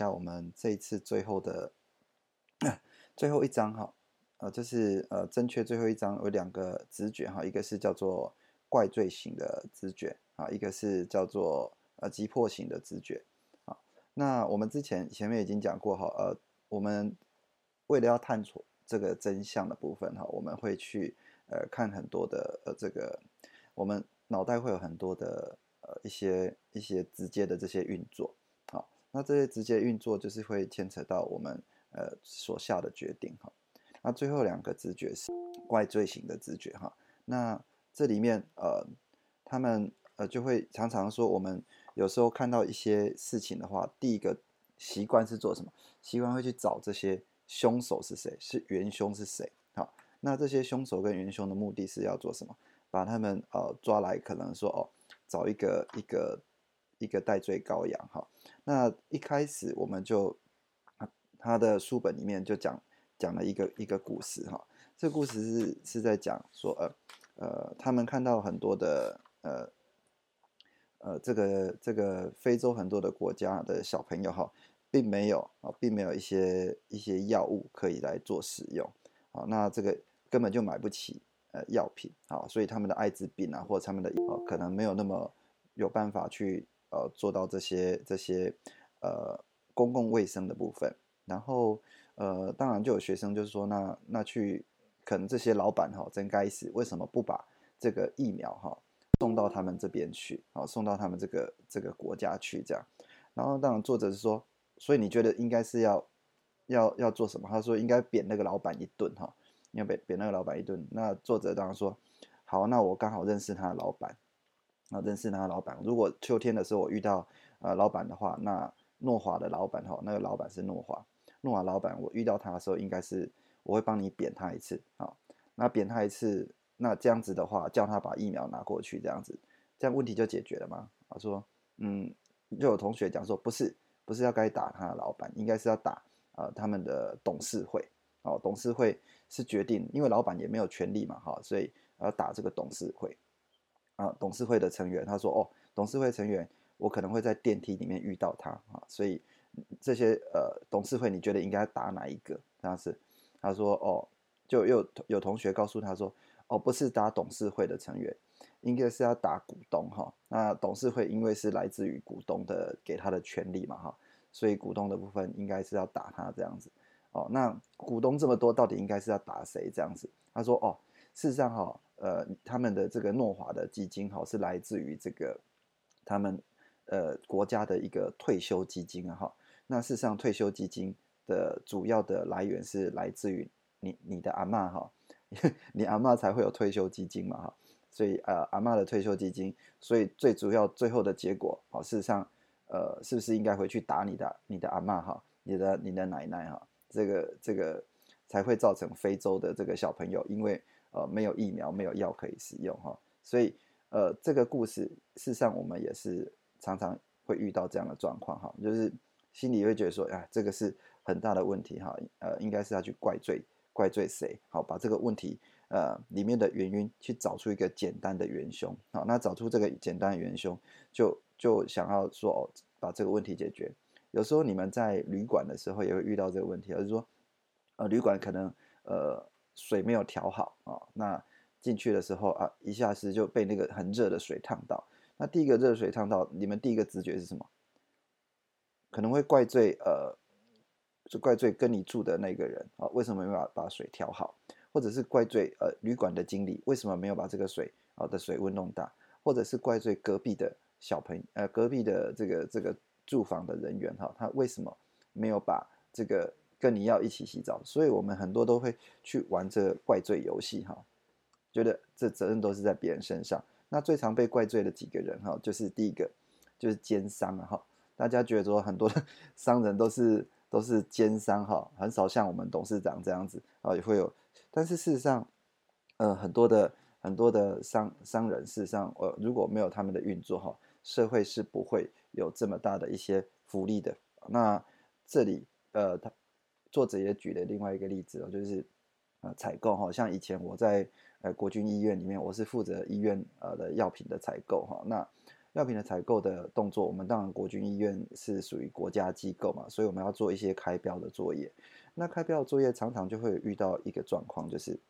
下我们这一次最后的最后一章哈，呃，就是呃正确最后一章有两个直觉哈，一个是叫做怪罪型的直觉啊，一个是叫做呃急迫型的直觉啊。那我们之前前面已经讲过哈，呃，我们为了要探索这个真相的部分哈，我们会去呃看很多的呃这个我们脑袋会有很多的呃一些一些直接的这些运作。那这些直接运作就是会牵扯到我们呃所下的决定哈。那最后两个直觉是怪罪型的直觉哈。那这里面呃他们呃就会常常说，我们有时候看到一些事情的话，第一个习惯是做什么？习惯会去找这些凶手是谁，是元凶是谁？好，那这些凶手跟元凶的目的是要做什么？把他们呃抓来，可能说哦找一个一个。一个戴罪羔羊，哈，那一开始我们就他的书本里面就讲讲了一个一个故事，哈，这故事是是在讲说，呃呃，他们看到很多的呃呃这个这个非洲很多的国家的小朋友，哈，并没有啊，并没有一些一些药物可以来做使用，啊，那这个根本就买不起呃药品，啊，所以他们的艾滋病啊，或者他们的啊可能没有那么有办法去。呃，做到这些这些呃公共卫生的部分，然后呃，当然就有学生就是说，那那去可能这些老板哈真该死，为什么不把这个疫苗哈送到他们这边去，好送到他们这个这个国家去这样，然后当然作者是说，所以你觉得应该是要要要做什么？他说应该扁那个老板一顿哈，要扁扁那个老板一顿。那作者当然说，好，那我刚好认识他的老板。啊，认识那个老板。如果秋天的时候我遇到呃老板的话，那诺华的老板哈，那个老板是诺华，诺华老板，我遇到他的时候，应该是我会帮你扁他一次啊。那扁他一次，那这样子的话，叫他把疫苗拿过去，这样子，这样问题就解决了吗？他说，嗯，就有同学讲说，不是，不是要该打他的老板，应该是要打呃他们的董事会哦，董事会是决定，因为老板也没有权利嘛哈，所以要打这个董事会。啊，董事会的成员他说：“哦，董事会成员，我可能会在电梯里面遇到他啊，所以这些呃董事会，你觉得应该打哪一个？这样子，他说：哦，就又有同学告诉他说：哦，不是打董事会的成员，应该是要打股东哈。那董事会因为是来自于股东的给他的权利嘛哈，所以股东的部分应该是要打他这样子。哦，那股东这么多，到底应该是要打谁？这样子，他说：哦，事实上哈。”呃，他们的这个诺华的基金哈是来自于这个他们呃国家的一个退休基金啊哈。那事实上，退休基金的主要的来源是来自于你你的阿妈哈，你阿妈才会有退休基金嘛哈。所以呃，阿妈的退休基金，所以最主要最后的结果啊，事实上呃，是不是应该回去打你的你的阿妈哈，你的你的奶奶哈，这个这个才会造成非洲的这个小朋友因为。呃，没有疫苗，没有药可以使用哈，所以呃，这个故事事实上我们也是常常会遇到这样的状况哈，就是心里会觉得说，啊，这个是很大的问题哈，呃，应该是要去怪罪怪罪谁？好，把这个问题呃里面的原因去找出一个简单的元凶，好，那找出这个简单的元凶，就就想要说哦，把这个问题解决。有时候你们在旅馆的时候也会遇到这个问题，而是说，呃，旅馆可能呃。水没有调好啊，那进去的时候啊，一下子就被那个很热的水烫到。那第一个热水烫到，你们第一个直觉是什么？可能会怪罪呃，就怪罪跟你住的那个人啊，为什么没有把把水调好？或者是怪罪呃旅馆的经理为什么没有把这个水啊的水温弄大？或者是怪罪隔壁的小朋呃隔壁的这个这个住房的人员哈，他为什么没有把这个？跟你要一起洗澡，所以我们很多都会去玩这怪罪游戏哈，觉得这责任都是在别人身上。那最常被怪罪的几个人哈，就是第一个就是奸商哈，大家觉得说很多的 商人都是都是奸商哈，很少像我们董事长这样子啊也会有，但是事实上，呃很多的很多的商商人事实上呃如果没有他们的运作哈，社会是不会有这么大的一些福利的。那这里呃他作者也举了另外一个例子哦，就是呃采购哈，像以前我在。呃，国军医院里面，我是负责医院呃的药品的采购哈。那药品的采购的动作，我们当然国军医院是属于国家机构嘛，所以我们要做一些开标的作业。那开标的作业常常就会遇到一个状况，就是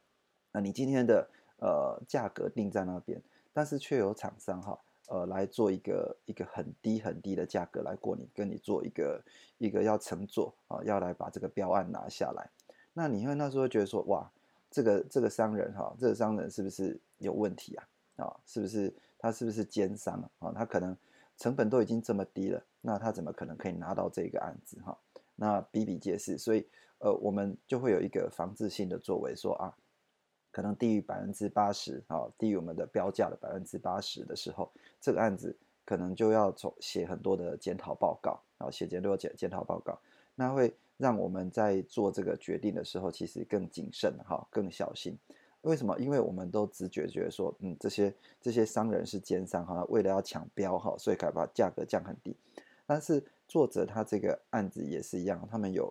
那你今天的呃价格定在那边，但是却有厂商哈呃来做一个一个很低很低的价格来过你跟你做一个一个要乘坐啊，要来把这个标案拿下来。那你会那时候觉得说哇。这个这个商人哈，这个商人是不是有问题啊？啊，是不是他是不是奸商啊？他可能成本都已经这么低了，那他怎么可能可以拿到这个案子哈？那比比皆是，所以呃，我们就会有一个防治性的作为，说啊，可能低于百分之八十啊，低于我们的标价的百分之八十的时候，这个案子可能就要从写很多的检讨报告，然后写检多检检讨报告，那会。让我们在做这个决定的时候，其实更谨慎哈，更小心。为什么？因为我们都直觉觉得说，嗯，这些这些商人是奸商哈，为了要抢标哈，所以才把价格降很低。但是作者他这个案子也是一样，他们有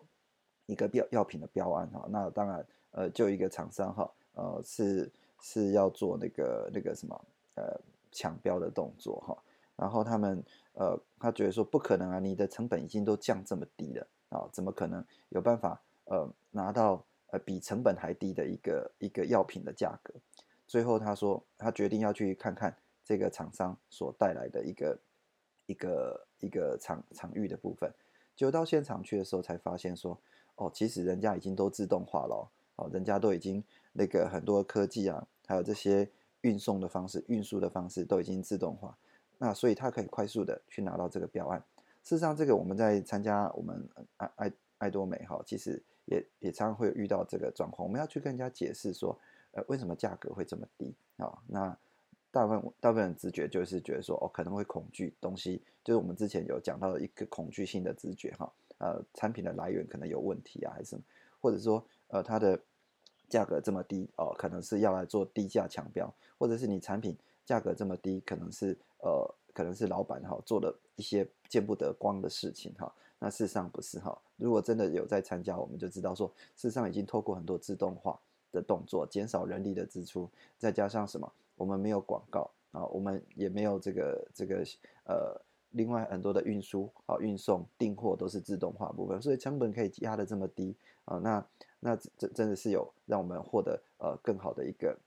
一个药药品的标案哈，那当然呃，就一个厂商哈，呃，是是要做那个那个什么呃抢标的动作哈，然后他们呃，他觉得说不可能啊，你的成本已经都降这么低了。啊，怎么可能有办法呃拿到呃比成本还低的一个一个药品的价格？最后他说他决定要去看看这个厂商所带来的一个一个一个场场域的部分。就到现场去的时候才发现说，哦，其实人家已经都自动化了，哦，人家都已经那个很多科技啊，还有这些运送的方式、运输的方式都已经自动化，那所以他可以快速的去拿到这个标案。事实上，这个我们在参加我们爱爱爱多美哈，其实也也常常会遇到这个状况。我们要去跟人家解释说，呃，为什么价格会这么低啊？那大部分大部分人直觉就是觉得说，哦，可能会恐惧东西，就是我们之前有讲到一个恐惧性的直觉哈。呃，产品的来源可能有问题啊，还是什么？或者说，呃，它的价格这么低哦，可能是要来做低价抢标，或者是你产品价格这么低，可能是呃。可能是老板哈做了一些见不得光的事情哈，那事实上不是哈。如果真的有在参加，我们就知道说，事实上已经透过很多自动化的动作，减少人力的支出，再加上什么，我们没有广告啊，我们也没有这个这个呃，另外很多的运输啊、运送、订货都是自动化部分，所以成本可以压得这么低啊，那那真真的是有让我们获得呃更好的一个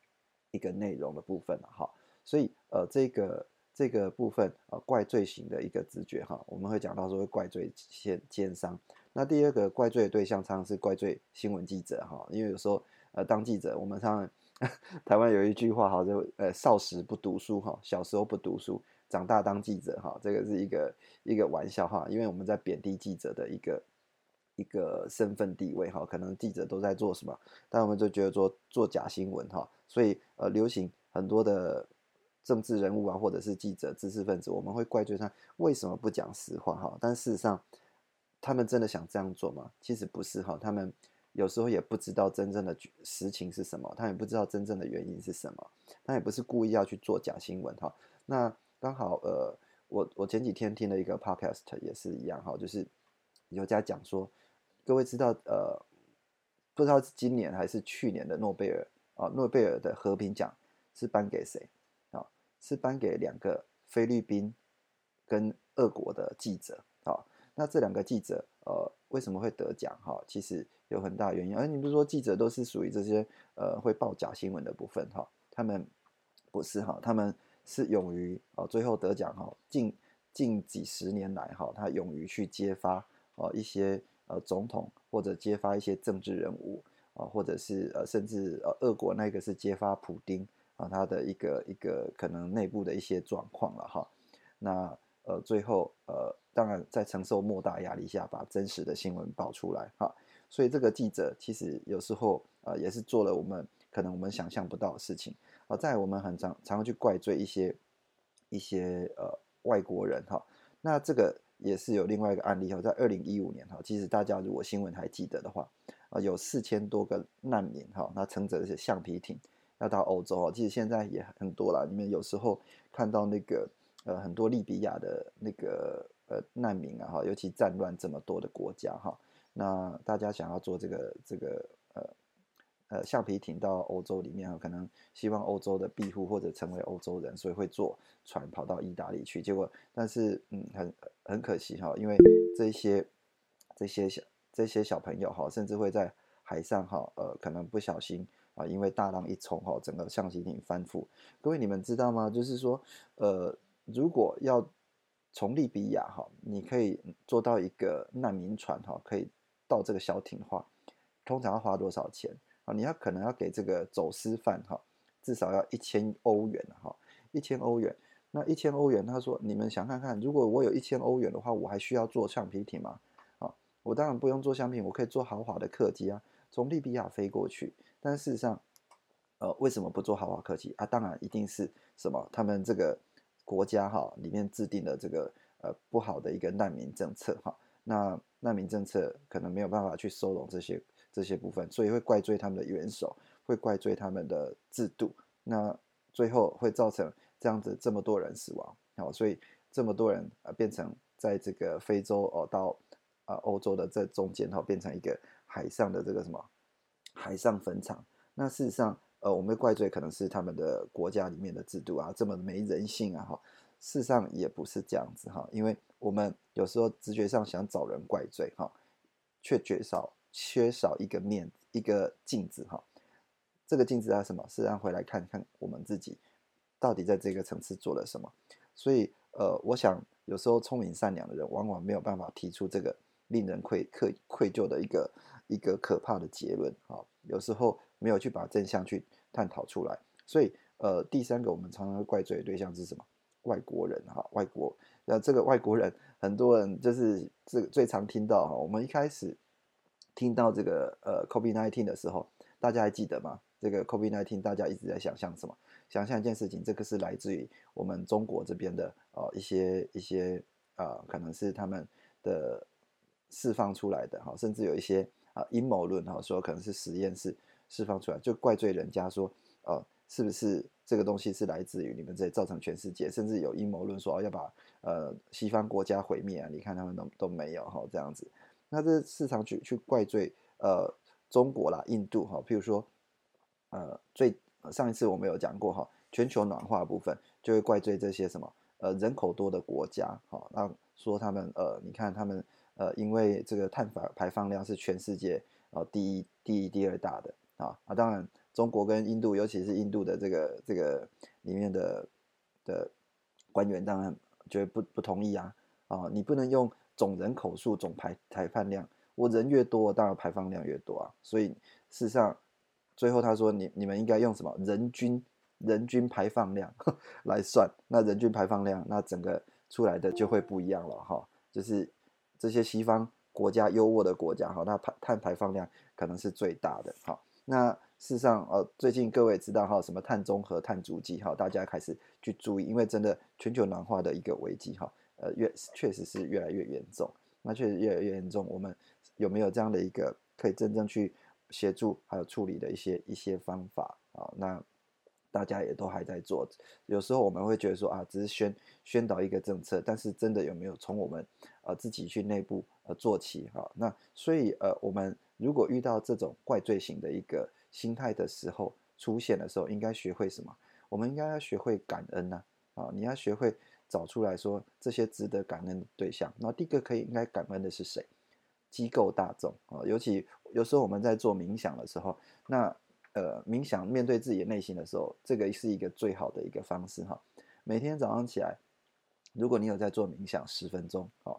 一个内容的部分了哈。所以呃这个。这个部分呃怪罪型的一个直觉哈，我们会讲到说会怪罪奸奸商。那第二个怪罪的对象常常是怪罪新闻记者哈，因为有时候呃当记者，我们常常 台湾有一句话哈，就呃少时不读书哈，小时候不读书，长大当记者哈，这个是一个一个玩笑哈，因为我们在贬低记者的一个一个身份地位哈，可能记者都在做什么，但我们就觉得说做假新闻哈，所以呃流行很多的。政治人物啊，或者是记者、知识分子，我们会怪罪他为什么不讲实话哈？但事实上，他们真的想这样做吗？其实不是哈，他们有时候也不知道真正的实情是什么，他也不知道真正的原因是什么，他也不是故意要去做假新闻哈。那刚好呃，我我前几天听了一个 podcast 也是一样哈，就是有家讲说，各位知道呃，不知道是今年还是去年的诺贝尔啊，诺贝尔的和平奖是颁给谁啊？是颁给两个菲律宾跟俄国的记者啊，那这两个记者呃为什么会得奖哈？其实有很大原因，而你不是说记者都是属于这些呃会报假新闻的部分哈？他们不是哈，他们是勇于哦最后得奖哈，近近几十年来哈，他勇于去揭发哦一些呃总统或者揭发一些政治人物啊，或者是呃甚至呃俄国那个是揭发普丁。啊，他的一个一个可能内部的一些状况了哈，那呃最后呃当然在承受莫大压力下把真实的新闻爆出来哈，所以这个记者其实有时候呃也是做了我们可能我们想象不到的事情。好，在我们很常常常去怪罪一些一些呃外国人哈，那这个也是有另外一个案例哈，在二零一五年哈，其实大家如果新闻还记得的话，啊有四千多个难民哈，那乘着是橡皮艇要到欧洲啊，其实现在也很多了，你们有时候看到那个呃很多利比亚的那个呃难民啊哈，尤其战乱这么多的国家哈，那大家想要做这个这个呃。呃，橡皮艇到欧洲里面可能希望欧洲的庇护或者成为欧洲人，所以会坐船跑到意大利去。结果，但是嗯，很很可惜哈，因为这些这些小这些小朋友哈，甚至会在海上哈，呃，可能不小心啊，因为大浪一冲哈，整个橡皮艇翻覆。各位你们知道吗？就是说，呃，如果要从利比亚哈，你可以坐到一个难民船哈，可以到这个小艇的话，通常要花多少钱？啊，你要可能要给这个走私犯哈，至少要一千欧元哈，一千欧元。那一千欧元，他说，你们想看看，如果我有一千欧元的话，我还需要坐橡皮艇吗？啊，我当然不用坐橡皮艇，我可以坐豪华的客机啊，从利比亚飞过去。但事实上，呃，为什么不坐豪华客机啊？当然一定是什么，他们这个国家哈里面制定的这个呃不好的一个难民政策哈。那难民政策可能没有办法去收容这些。这些部分，所以会怪罪他们的元首，会怪罪他们的制度，那最后会造成这样子这么多人死亡，好，所以这么多人啊变成在这个非洲哦到啊欧洲的这中间哈，变成一个海上的这个什么海上坟场。那事实上，呃，我们怪罪可能是他们的国家里面的制度啊，这么没人性啊哈。事实上也不是这样子哈，因为我们有时候直觉上想找人怪罪哈，却缺少。缺少一个面，一个镜子哈。这个镜子啊，什么？是让回来看看我们自己到底在这个层次做了什么。所以，呃，我想有时候聪明善良的人，往往没有办法提出这个令人愧愧愧疚的一个一个可怕的结论啊。有时候没有去把真相去探讨出来。所以，呃，第三个我们常常怪罪的对象是什么？外国人哈，外国。那这个外国人，很多人就是这个最常听到哈。我们一开始。听到这个呃，COVID-19 的时候，大家还记得吗？这个 COVID-19，大家一直在想象什么？想象一件事情，这个是来自于我们中国这边的呃一些一些呃，可能是他们的释放出来的哈，甚至有一些啊阴谋论哈，说可能是实验室释放出来，就怪罪人家说，呃，是不是这个东西是来自于你们这造成全世界？甚至有阴谋论说要把呃西方国家毁灭啊？你看他们都都没有哈，这样子。那这市场去去怪罪呃中国啦、印度哈，譬如说呃最上一次我们有讲过哈，全球暖化部分就会怪罪这些什么呃人口多的国家哈，那说他们呃你看他们呃因为这个碳排排放量是全世界呃第一第一第二大的啊啊当然中国跟印度尤其是印度的这个这个里面的的官员当然觉得不不同意啊啊你不能用。总人口数、总排排放量，我人越多，当然排放量越多啊。所以事实上，最后他说，你你们应该用什么人均人均排放量 来算？那人均排放量，那整个出来的就会不一样了哈。就是这些西方国家优渥的国家哈，那排碳排放量可能是最大的哈。那事实上，呃，最近各位知道哈，什么碳中和、碳足迹哈，大家开始去注意，因为真的全球暖化的一个危机哈。呃，越确实是越来越严重，那确实越来越严重。我们有没有这样的一个可以真正去协助还有处理的一些一些方法啊？那大家也都还在做。有时候我们会觉得说啊，只是宣宣导一个政策，但是真的有没有从我们呃自己去内部呃做起哈？那所以呃，我们如果遇到这种怪罪型的一个心态的时候出现的时候，应该学会什么？我们应该要学会感恩呐啊！你要学会。找出来说这些值得感恩的对象，那第一个可以应该感恩的是谁？机构大众啊，尤其有时候我们在做冥想的时候，那呃冥想面对自己的内心的时候，这个是一个最好的一个方式哈。每天早上起来，如果你有在做冥想十分钟，哦，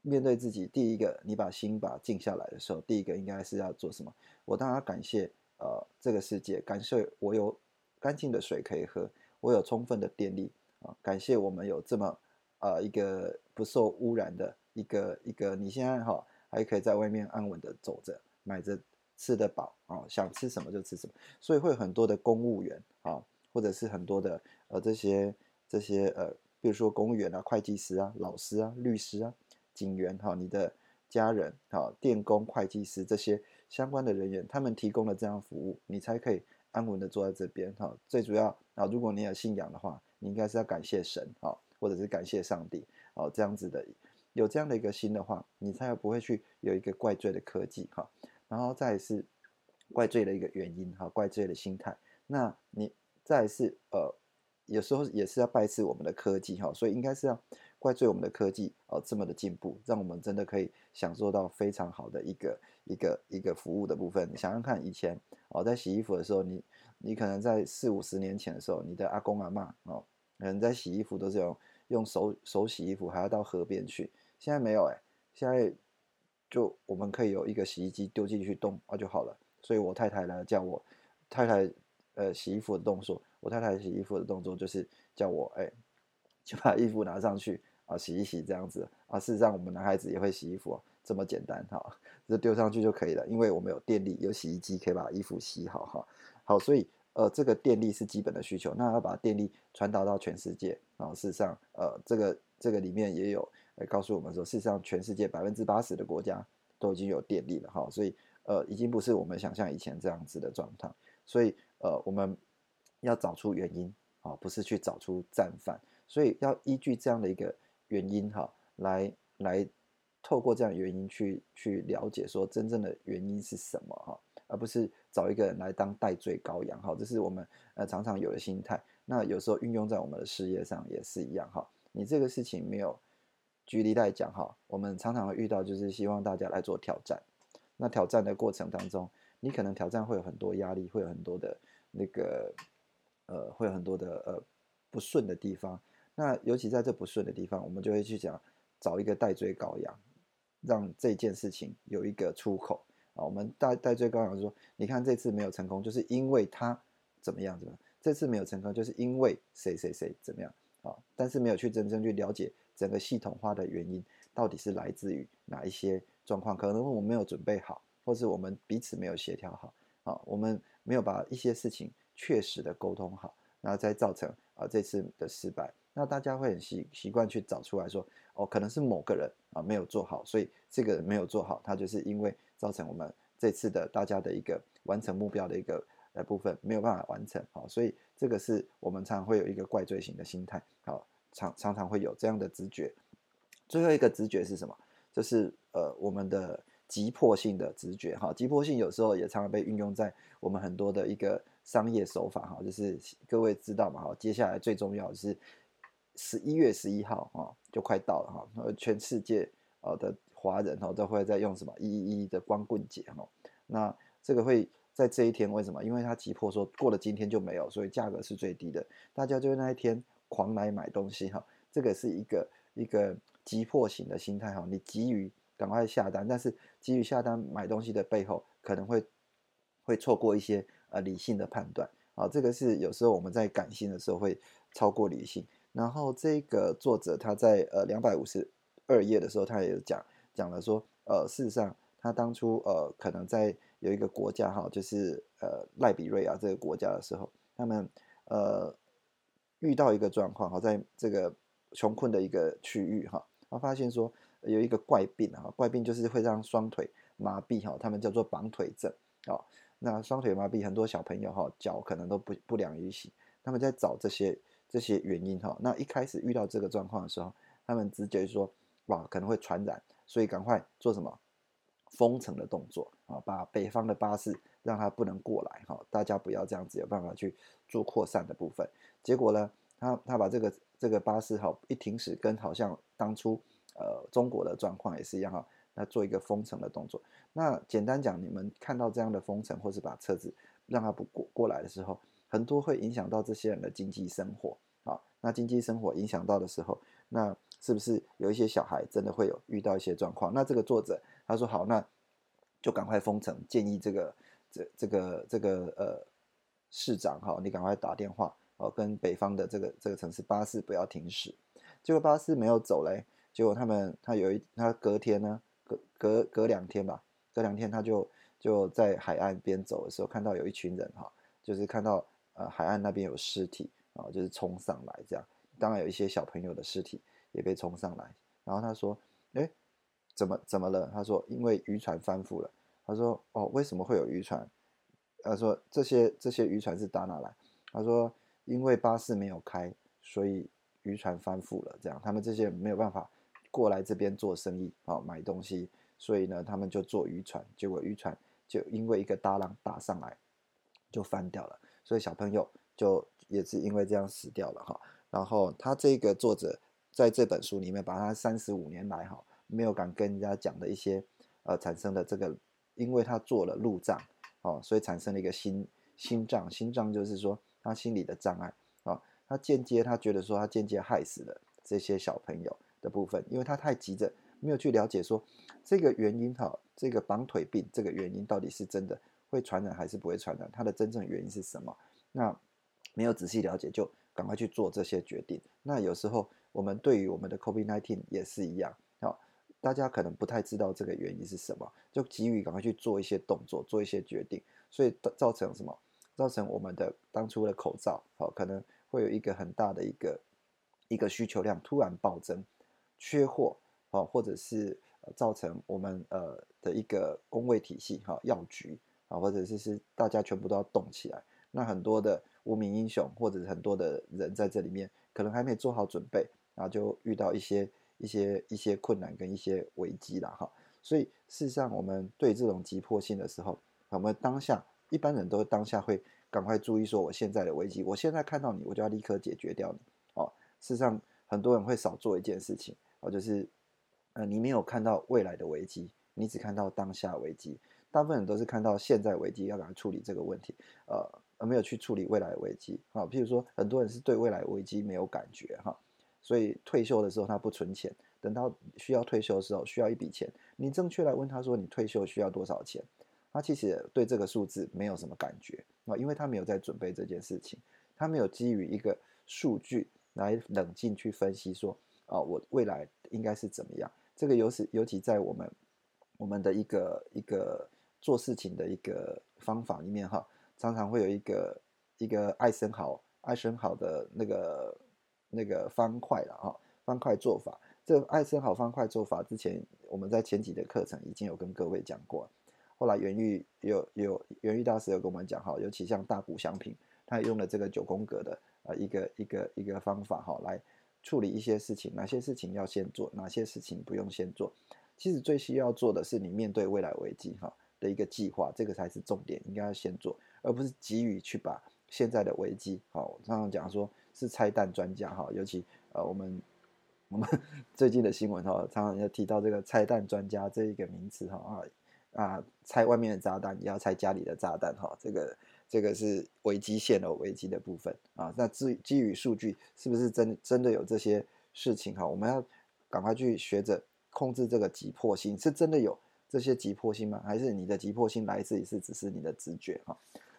面对自己，第一个你把心把静下来的时候，第一个应该是要做什么？我当然感谢呃这个世界，感谢我有干净的水可以喝，我有充分的电力。啊，感谢我们有这么呃一个不受污染的一个一个，你现在哈还可以在外面安稳的走着，买着吃得饱啊，想吃什么就吃什么，所以会有很多的公务员啊，或者是很多的呃这些这些呃，比如说公务员啊、会计师啊、老师啊、律师啊、警员哈，你的家人哈、电工、会计师这些相关的人员，他们提供了这样服务，你才可以安稳的坐在这边哈。最主要啊，如果你有信仰的话，你应该是要感谢神哈，或者是感谢上帝哦，这样子的。有这样的一个心的话，你才不会去有一个怪罪的科技哈，然后再是怪罪的一个原因哈，怪罪的心态。那你再是呃，有时候也是要拜赐我们的科技哈，所以应该是要怪罪我们的科技哦这么的进步，让我们真的可以享受到非常好的一个一个一个服务的部分。想想看，以前哦在洗衣服的时候，你你可能在四五十年前的时候，你的阿公阿妈哦，可能在洗衣服都是用用手手洗衣服，还要到河边去。现在没有哎，现在就我们可以有一个洗衣机丢进去动啊就好了。所以我太太呢叫我太太呃洗衣服的动作，我太太洗衣服的动作就是叫我哎就把衣服拿上去啊洗一洗这样子啊。事实上我们男孩子也会洗衣服，这么简单哈，就丢上去就可以了，因为我们有电力，有洗衣机可以把衣服洗好哈。好，所以呃这个电力是基本的需求，那要把电力传导到全世界啊。事实上呃这个这个里面也有。来告诉我们说，事实上，全世界百分之八十的国家都已经有电力了哈，所以呃，已经不是我们想象以前这样子的状态。所以呃，我们要找出原因啊，不是去找出战犯。所以要依据这样的一个原因哈，来来透过这样原因去去了解说真正的原因是什么哈，而不是找一个人来当代罪羔羊哈。这是我们呃常常有的心态。那有时候运用在我们的事业上也是一样哈。你这个事情没有。举例来讲哈，我们常常会遇到，就是希望大家来做挑战。那挑战的过程当中，你可能挑战会有很多压力，会有很多的那个呃，会有很多的呃不顺的地方。那尤其在这不顺的地方，我们就会去讲找一个代罪羔羊，让这件事情有一个出口啊。我们代代罪羔羊说，你看这次没有成功，就是因为他怎么样怎么样；这次没有成功，就是因为谁谁谁怎么样啊。但是没有去真正去了解。整个系统化的原因到底是来自于哪一些状况？可能我们没有准备好，或是我们彼此没有协调好啊，我们没有把一些事情确实的沟通好，然后再造成啊这次的失败。那大家会很习习惯去找出来说，哦，可能是某个人啊没有做好，所以这个人没有做好，他就是因为造成我们这次的大家的一个完成目标的一个呃部分没有办法完成好，所以这个是我们常常会有一个怪罪型的心态好。常常常会有这样的直觉，最后一个直觉是什么？就是呃我们的急迫性的直觉哈，急迫性有时候也常常被运用在我们很多的一个商业手法哈，就是各位知道嘛哈，接下来最重要的是十一月十一号哈，就快到了哈，呃全世界呃的华人哦都会在用什么一一一的光棍节哈，那这个会在这一天为什么？因为它急迫说过了今天就没有，所以价格是最低的，大家就那一天。狂来买东西哈，这个是一个一个急迫型的心态哈，你急于赶快下单，但是急于下单买东西的背后，可能会会错过一些呃理性的判断啊，这个是有时候我们在感性的时候会超过理性。然后这个作者他在呃两百五十二页的时候，他也有讲讲了说，呃事实上他当初呃可能在有一个国家哈，就是呃赖比瑞亚这个国家的时候，他们呃。遇到一个状况哈，在这个穷困的一个区域哈，他发现说有一个怪病哈，怪病就是会让双腿麻痹哈，他们叫做绑腿症哦。那双腿麻痹，很多小朋友哈脚可能都不不良于行，他们在找这些这些原因哈。那一开始遇到这个状况的时候，他们直接说哇可能会传染，所以赶快做什么封城的动作啊，把北方的巴士让他不能过来哈，大家不要这样子有办法去做扩散的部分。结果呢，他他把这个这个巴士哈一停驶，跟好像当初呃中国的状况也是一样哈，那做一个封城的动作。那简单讲，你们看到这样的封城，或是把车子让他不过过来的时候，很多会影响到这些人的经济生活啊。那经济生活影响到的时候，那是不是有一些小孩真的会有遇到一些状况？那这个作者他说好，那就赶快封城，建议这个这这个这个呃市长哈，你赶快打电话。哦，跟北方的这个这个城市巴士不要停驶，结果巴士没有走嘞，结果他们他有一他隔天呢，隔隔隔两天吧，隔两天他就就在海岸边走的时候，看到有一群人哈，就是看到呃海岸那边有尸体啊，就是冲上来这样。当然有一些小朋友的尸体也被冲上来。然后他说：“哎，怎么怎么了？”他说：“因为渔船翻覆了。”他说：“哦，为什么会有渔船？”他说：“这些这些渔船是打哪来？”他说：“因为巴士没有开，所以渔船翻覆了。这样，他们这些没有办法过来这边做生意啊，买东西，所以呢，他们就坐渔船。结果渔船就因为一个大浪打上来，就翻掉了。所以小朋友就也是因为这样死掉了哈。然后他这个作者在这本书里面，把他三十五年来哈没有敢跟人家讲的一些呃产生的这个，因为他做了路障。”哦，所以产生了一个心心脏，心脏就是说他心理的障碍啊，他间接他觉得说他间接害死了这些小朋友的部分，因为他太急着没有去了解说这个原因哈，这个绑腿病这个原因到底是真的会传染还是不会传染，它的真正原因是什么？那没有仔细了解就赶快去做这些决定，那有时候我们对于我们的 COVID-19 也是一样。大家可能不太知道这个原因是什么，就急于赶快去做一些动作，做一些决定，所以造成什么？造成我们的当初的口罩，好，可能会有一个很大的一个一个需求量突然暴增，缺货，好，或者是造成我们呃的一个工位体系，哈，药局啊，或者是是大家全部都要动起来，那很多的无名英雄或者是很多的人在这里面，可能还没做好准备，然后就遇到一些。一些一些困难跟一些危机啦，哈，所以事实上，我们对这种急迫性的时候，我们当下一般人都当下会赶快注意说，我现在的危机，我现在看到你，我就要立刻解决掉你，哦，事实上，很多人会少做一件事情，哦，就是，呃，你没有看到未来的危机，你只看到当下危机，大部分人都是看到现在危机，要赶快处理这个问题，呃，而没有去处理未来的危机，啊，譬如说，很多人是对未来危机没有感觉，哈。所以退休的时候他不存钱，等到需要退休的时候需要一笔钱，你正确来问他说你退休需要多少钱，他其实对这个数字没有什么感觉啊，因为他没有在准备这件事情，他没有基于一个数据来冷静去分析说啊我未来应该是怎么样。这个尤其尤其在我们我们的一个一个做事情的一个方法里面哈，常常会有一个一个艾森豪艾森豪的那个。那个方块了哈，方块做法，这艾森豪方块做法之前我们在前几的课程已经有跟各位讲过，后来元玉有有元玉大师有跟我们讲哈，尤其像大谷祥平，他用了这个九宫格的呃一个一个一个方法哈，来处理一些事情，哪些事情要先做，哪些事情不用先做。其实最需要做的是你面对未来危机哈的一个计划，这个才是重点，应该要先做，而不是急于去把现在的危机好，常常讲说。是拆弹专家哈，尤其呃我们我们 最近的新闻哈，常常要提到这个拆弹专家这一个名词哈啊啊，拆外面的炸弹也要拆家里的炸弹哈，这个这个是危机线的危机的部分啊。那基基于数据是不是真真的有这些事情哈？我们要赶快去学着控制这个急迫性，是真的有这些急迫性吗？还是你的急迫性来自于是只是你的直觉哈？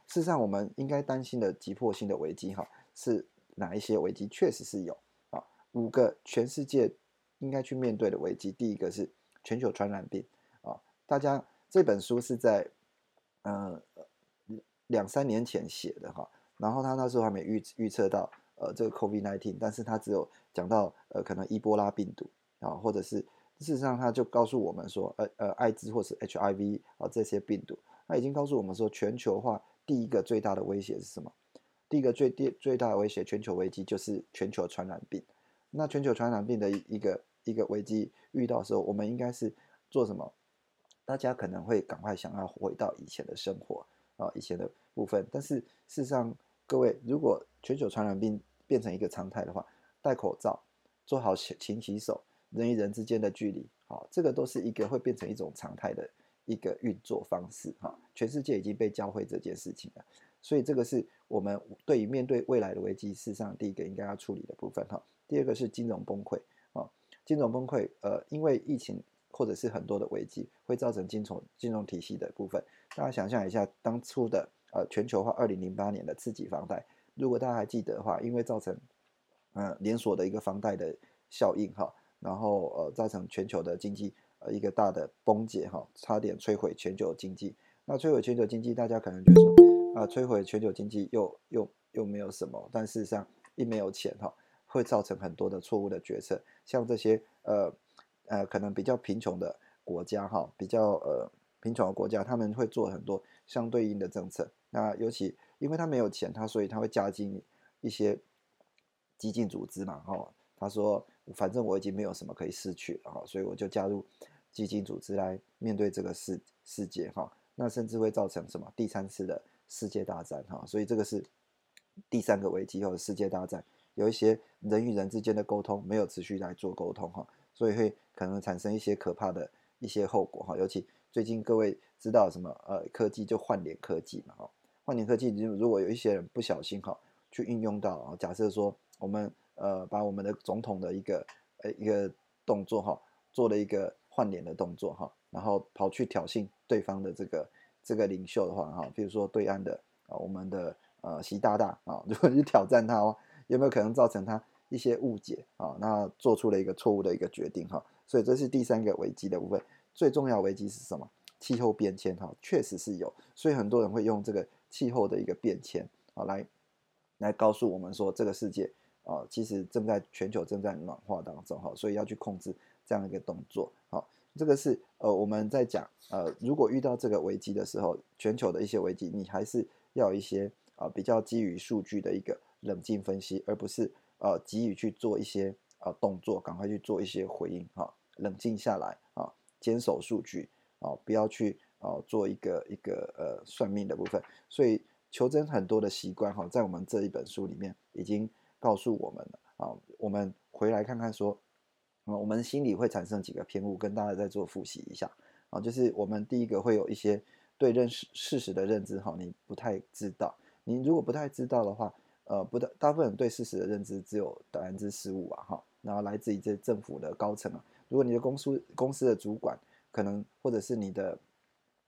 事实上，我们应该担心的急迫性的危机哈是。哪一些危机确实是有啊？五个全世界应该去面对的危机，第一个是全球传染病啊。大家这本书是在呃两三年前写的哈，然后他那时候还没预预测到呃这个 COVID nineteen，但是他只有讲到呃可能伊波拉病毒啊，或者是事实上他就告诉我们说呃呃艾滋或是 HIV 啊这些病毒，他已经告诉我们说全球化第一个最大的威胁是什么？第一个最最最大的威胁，全球危机就是全球传染病。那全球传染病的一个一个危机遇到的时候，我们应该是做什么？大家可能会赶快想要回到以前的生活啊，以前的部分。但是事实上，各位，如果全球传染病变成一个常态的话，戴口罩，做好勤洗手，人与人之间的距离，好，这个都是一个会变成一种常态的一个运作方式哈。全世界已经被教会这件事情了。所以这个是我们对于面对未来的危机，事实上第一个应该要处理的部分哈。第二个是金融崩溃啊，金融崩溃，呃，因为疫情或者是很多的危机，会造成金融金融体系的部分。大家想象一下，当初的呃全球化二零零八年的刺激房贷，如果大家还记得的话，因为造成嗯连锁的一个房贷的效应哈，然后呃造成全球的经济呃一个大的崩解哈，差点摧毁全球经济。那摧毁全球经济，大家可能就说啊，摧毁全球经济又又又没有什么，但事实上一没有钱哈，会造成很多的错误的决策。像这些呃呃，可能比较贫穷的国家哈，比较呃贫穷的国家，他们会做很多相对应的政策。那尤其因为他没有钱，他所以他会加进一些激进组织嘛哈。他说，反正我已经没有什么可以失去了哈，所以我就加入基金组织来面对这个世世界哈。那甚至会造成什么第三次的世界大战哈。所以这个是第三个危机或者世界大战，有一些人与人之间的沟通没有持续来做沟通哈，所以会可能产生一些可怕的一些后果哈。尤其最近各位知道什么呃科技就换脸科技嘛哈，换脸科技如果有一些人不小心哈去运用到啊，假设说我们。呃，把我们的总统的一个呃一个动作哈，做了一个换脸的动作哈，然后跑去挑衅对方的这个这个领袖的话哈，比如说对岸的啊，我们的呃习大大啊，如果去挑战他哦，有没有可能造成他一些误解啊？那做出了一个错误的一个决定哈，所以这是第三个危机的部分。最重要危机是什么？气候变迁哈，确实是有，所以很多人会用这个气候的一个变迁啊来来告诉我们说这个世界。啊，其实正在全球正在暖化当中哈，所以要去控制这样一个动作。好，这个是呃我们在讲呃，如果遇到这个危机的时候，全球的一些危机，你还是要一些啊比较基于数据的一个冷静分析，而不是呃急于去做一些啊动作，赶快去做一些回应哈，冷静下来啊，坚守数据啊，不要去啊做一个一个呃算命的部分。所以求真很多的习惯哈，在我们这一本书里面已经。告诉我们了啊，我们回来看看说，啊，我们心里会产生几个偏误，跟大家再做复习一下啊，就是我们第一个会有一些对认识事实的认知哈，你不太知道，你如果不太知道的话，呃，不大大部分人对事实的认知只有百分之十五啊哈，然后来自于这政府的高层啊，如果你的公司公司的主管可能或者是你的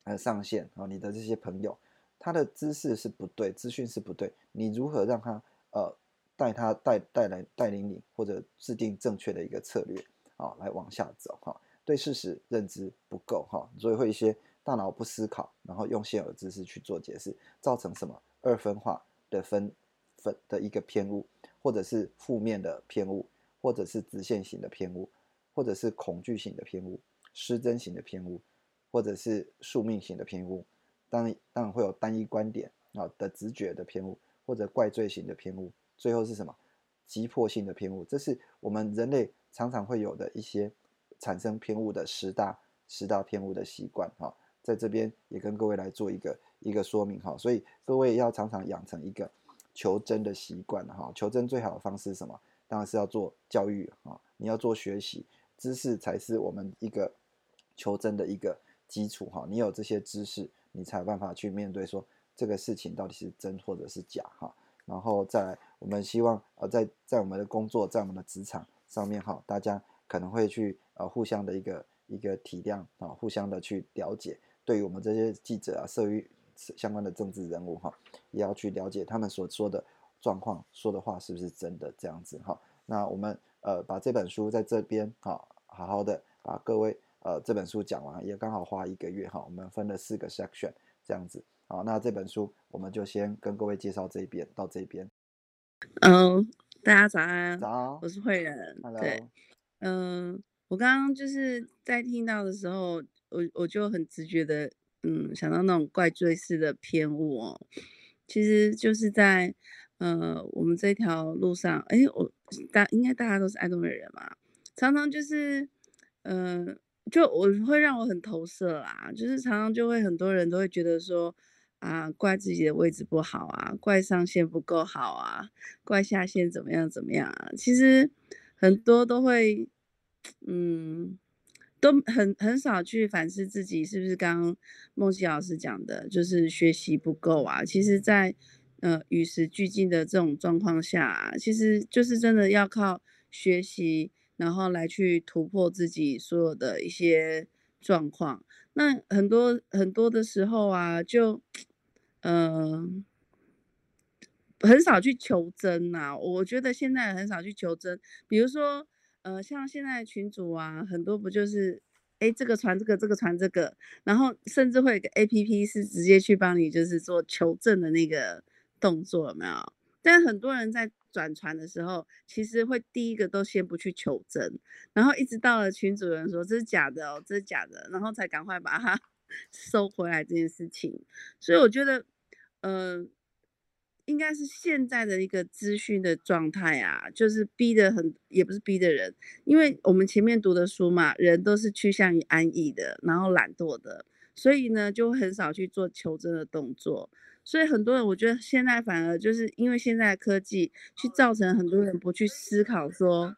呃上线啊，你的这些朋友，他的知识是不对，资讯是不对，你如何让他呃？带他带带来带领你，或者制定正确的一个策略啊，来往下走哈。对事实认知不够哈，所以会一些大脑不思考，然后用现有知识去做解释，造成什么二分化的分分的一个偏误，或者是负面的偏误，或者是直线型的偏误，或者是恐惧型的偏误，失真型的偏误，或者是宿命型的偏误。当然当然会有单一观点啊的直觉的偏误，或者怪罪型的偏误。最后是什么？急迫性的偏误，这是我们人类常常会有的一些产生偏误的十大十大偏误的习惯哈，在这边也跟各位来做一个一个说明哈，所以各位要常常养成一个求真的习惯哈，求真最好的方式是什么？当然是要做教育啊，你要做学习，知识才是我们一个求真的一个基础哈，你有这些知识，你才有办法去面对说这个事情到底是真或者是假哈。然后再，我们希望呃，在在我们的工作，在我们的职场上面哈，大家可能会去呃互相的一个一个体谅啊，互相的去了解。对于我们这些记者啊，社于相关的政治人物哈，也要去了解他们所说的状况，说的话是不是真的这样子哈。那我们呃把这本书在这边哈，好好的把各位呃这本书讲完，也刚好花一个月哈，我们分了四个 section 这样子。好，那这本书我们就先跟各位介绍这边到这边。嗯，大家早安，早，我是慧仁。对，嗯，我刚刚就是在听到的时候，我我就很直觉的，嗯，想到那种怪罪式的偏误哦。其实就是在呃我们这条路上，哎，我大应该大家都是爱动的人嘛，常常就是嗯，就我会让我很投射啦，就是常常就会很多人都会觉得说。啊，怪自己的位置不好啊，怪上线不够好啊，怪下线怎么样怎么样啊？其实很多都会，嗯，都很很少去反思自己是不是刚刚梦溪老师讲的，就是学习不够啊。其实，在呃与时俱进的这种状况下，其实就是真的要靠学习，然后来去突破自己所有的一些状况。那很多很多的时候啊，就。嗯，很少去求真呐。我觉得现在很少去求真。比如说，呃，像现在群主啊，很多不就是哎，这个传这个，这个传这个，然后甚至会有个 A P P 是直接去帮你就是做求证的那个动作，有没有？但很多人在转传的时候，其实会第一个都先不去求证，然后一直到了群主人说这是假的哦，这是假的，然后才赶快把它 收回来这件事情。所以我觉得，呃。应该是现在的一个资讯的状态啊，就是逼的很，也不是逼的人，因为我们前面读的书嘛，人都是趋向于安逸的，然后懒惰的，所以呢，就很少去做求真的动作。所以很多人，我觉得现在反而就是因为现在科技去造成很多人不去思考说，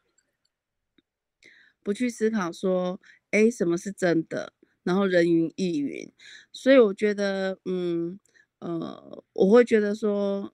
不去思考说，哎，什么是真的？然后人云亦云。所以我觉得，嗯。呃，我会觉得说，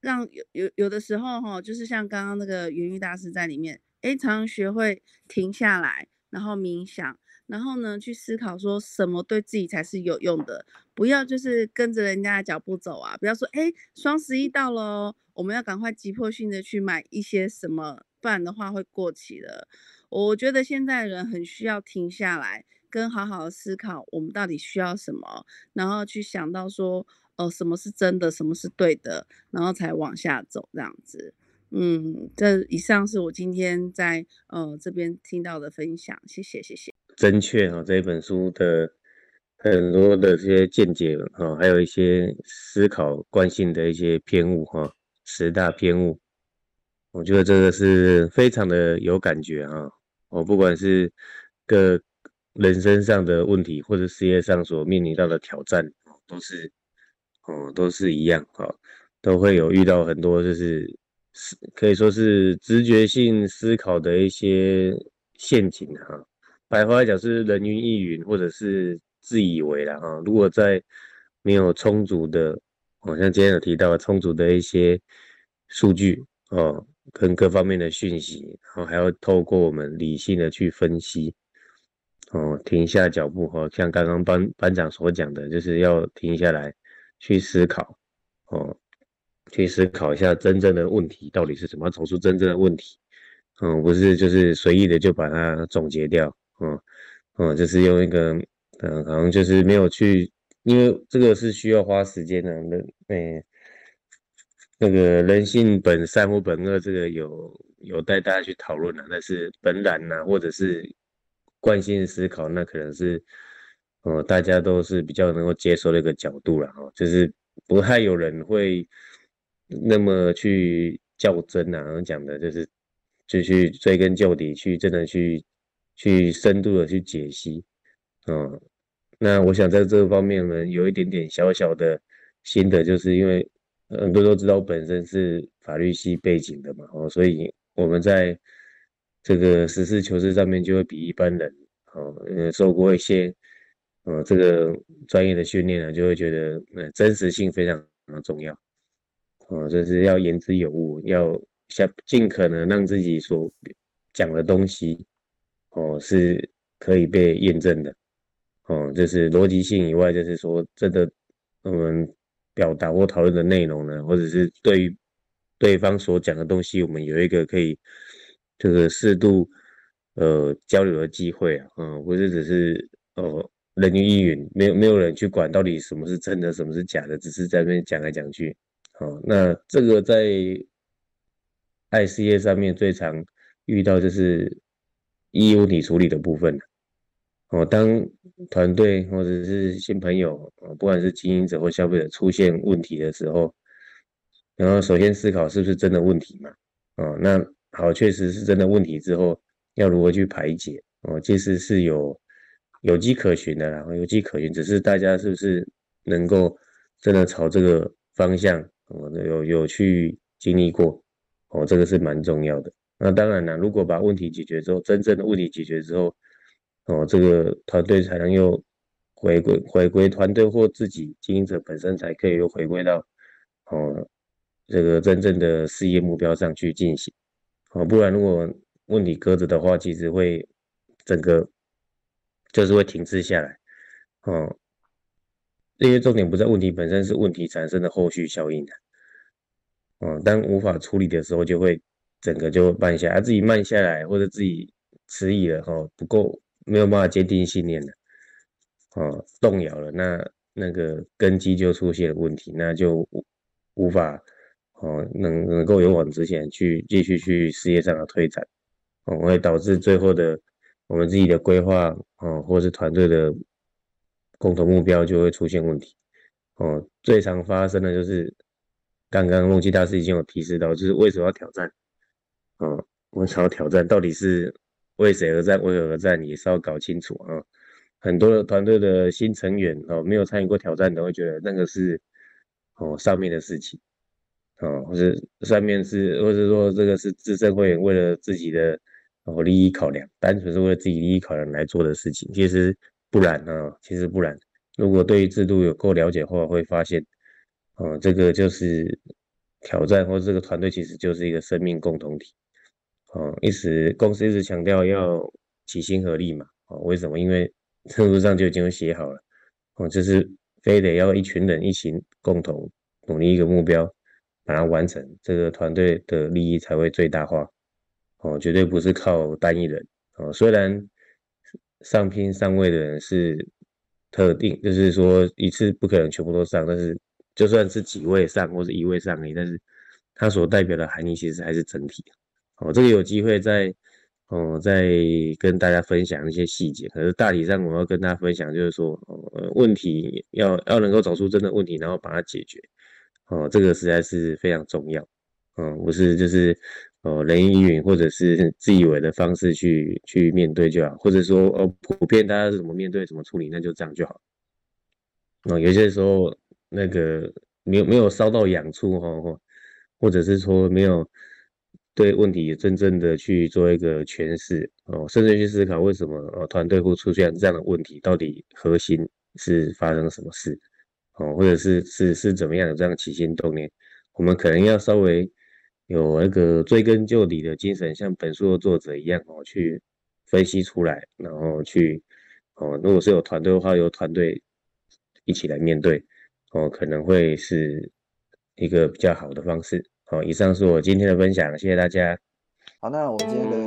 让有有有的时候哈，就是像刚刚那个元玉大师在里面，哎，常常学会停下来，然后冥想，然后呢去思考说什么对自己才是有用的，不要就是跟着人家的脚步走啊，不要说哎，双十一到了，我们要赶快急迫性的去买一些什么，不然的话会过期的。我觉得现在人很需要停下来。跟好好的思考，我们到底需要什么，然后去想到说，呃，什么是真的，什么是对的，然后才往下走这样子。嗯，这以上是我今天在呃这边听到的分享，谢谢谢谢。正确哈，这一本书的很多的这些见解哈，还有一些思考惯性的一些偏误哈，十大偏误，我觉得这个是非常的有感觉哈。我不管是各。人生上的问题，或者事业上所面临到的挑战，都是，哦，都是一样，哈，都会有遇到很多，就是可以说是直觉性思考的一些陷阱，哈。白话来讲是人云亦云，或者是自以为了，哈。如果在没有充足的，好像今天有提到充足的一些数据，哦，跟各方面的讯息，然后还要透过我们理性的去分析。哦，停下脚步哈，像刚刚班班长所讲的，就是要停下来去思考，哦，去思考一下真正的问题到底是什么，找出真正的问题，嗯，不是就是随意的就把它总结掉，嗯，嗯，就是用一个，嗯，可能就是没有去，因为这个是需要花时间的，那，哎，那个人性本善或本恶，这个有有带大家去讨论的，但是本然呐，或者是。惯性思考，那可能是，哦，大家都是比较能够接受的一个角度了哈，就是不太有人会那么去较真呐，然后讲的就是，就去追根究底，去真的去去深度的去解析，哦，那我想在这个方面呢，有一点点小小的心得，就是因为很多都知道我本身是法律系背景的嘛，哦，所以我们在。这个实事求是上面就会比一般人，哦，呃，受过一些，呃，这个专业的训练呢，就会觉得，呃，真实性非常非常重要，哦，就是要言之有物，要想尽可能让自己所讲的东西，哦，是可以被验证的，哦，就是逻辑性以外，就是说真的，我们表达或讨论的内容呢，或者是对于对方所讲的东西，我们有一个可以。就是适度，呃，交流的机会啊，嗯，不是只是呃人云亦云，没有没有人去管到底什么是真的，什么是假的，只是在那边讲来讲去，好，那这个在爱事业上面最常遇到就是义务你处理的部分哦，当团队或者是新朋友，不管是经营者或消费者出现问题的时候，然后首先思考是不是真的问题嘛，哦，那。好，确实是真的问题之后要如何去排解哦，其实是有有迹可循的，然后有迹可循，只是大家是不是能够真的朝这个方向哦，有有去经历过哦，这个是蛮重要的。那当然了，如果把问题解决之后，真正的问题解决之后哦，这个团队才能又回归回归团队或自己经营者本身才可以又回归到哦这个真正的事业目标上去进行。哦，不然如果问题搁着的话，其实会整个就是会停滞下来。哦，因为重点不在问题本身，是问题产生的后续效应的。哦，当无法处理的时候，就会整个就慢下来，自己慢下来或者自己迟疑了，哈，不够没有办法坚定信念了，哦，动摇了，那那个根基就出现了问题，那就无无法哦能能够勇往直前去继续去事业上的推展，哦，会导致最后的我们自己的规划哦，或是团队的共同目标就会出现问题，哦，最常发生的就是刚刚梦琪大师已经有提示到，就是为什么要挑战，哦，为什么要挑战，到底是？为谁而战？为何而战？也是要搞清楚啊！很多的团队的新成员哦，没有参与过挑战的，会觉得那个是哦上面的事情哦，或者上面是，或者说这个是资深会员为了自己的哦利益考量，单纯是为了自己利益考量来做的事情。其实不然啊，其实不然。如果对于制度有够了解的话，会发现哦，这个就是挑战，或者这个团队其实就是一个生命共同体。哦，一直公司一直强调要齐心合力嘛。哦，为什么？因为 程度上就已经写好了。哦，就是非得要一群人一起共同努力一个目标，把它完成，这个团队的利益才会最大化。哦，绝对不是靠单一人。哦，虽然上拼上位的人是特定，就是说一次不可能全部都上，但是就算是几位上或者一位上而已，但是它所代表的含义其实还是整体。哦，这个有机会再哦再跟大家分享一些细节。可是大体上我要跟大家分享，就是说，呃，问题要要能够找出真的问题，然后把它解决。哦，这个实在是非常重要。嗯，不是就是哦人云亦云或者是自以为的方式去去面对就好，或者说哦普遍大家是怎么面对怎么处理，那就这样就好。哦，有些时候那个没有没有烧到痒处哈，或者是说没有。对问题真正的去做一个诠释哦，甚至去思考为什么哦团队会出现这样的问题，到底核心是发生什么事哦，或者是是是怎么样的这样起心动念，我们可能要稍微有那个追根究底的精神，像本书的作者一样哦，去分析出来，然后去哦，如果是有团队的话，由团队一起来面对哦，可能会是一个比较好的方式。好，以上是我今天的分享，谢谢大家。好，那我们今天的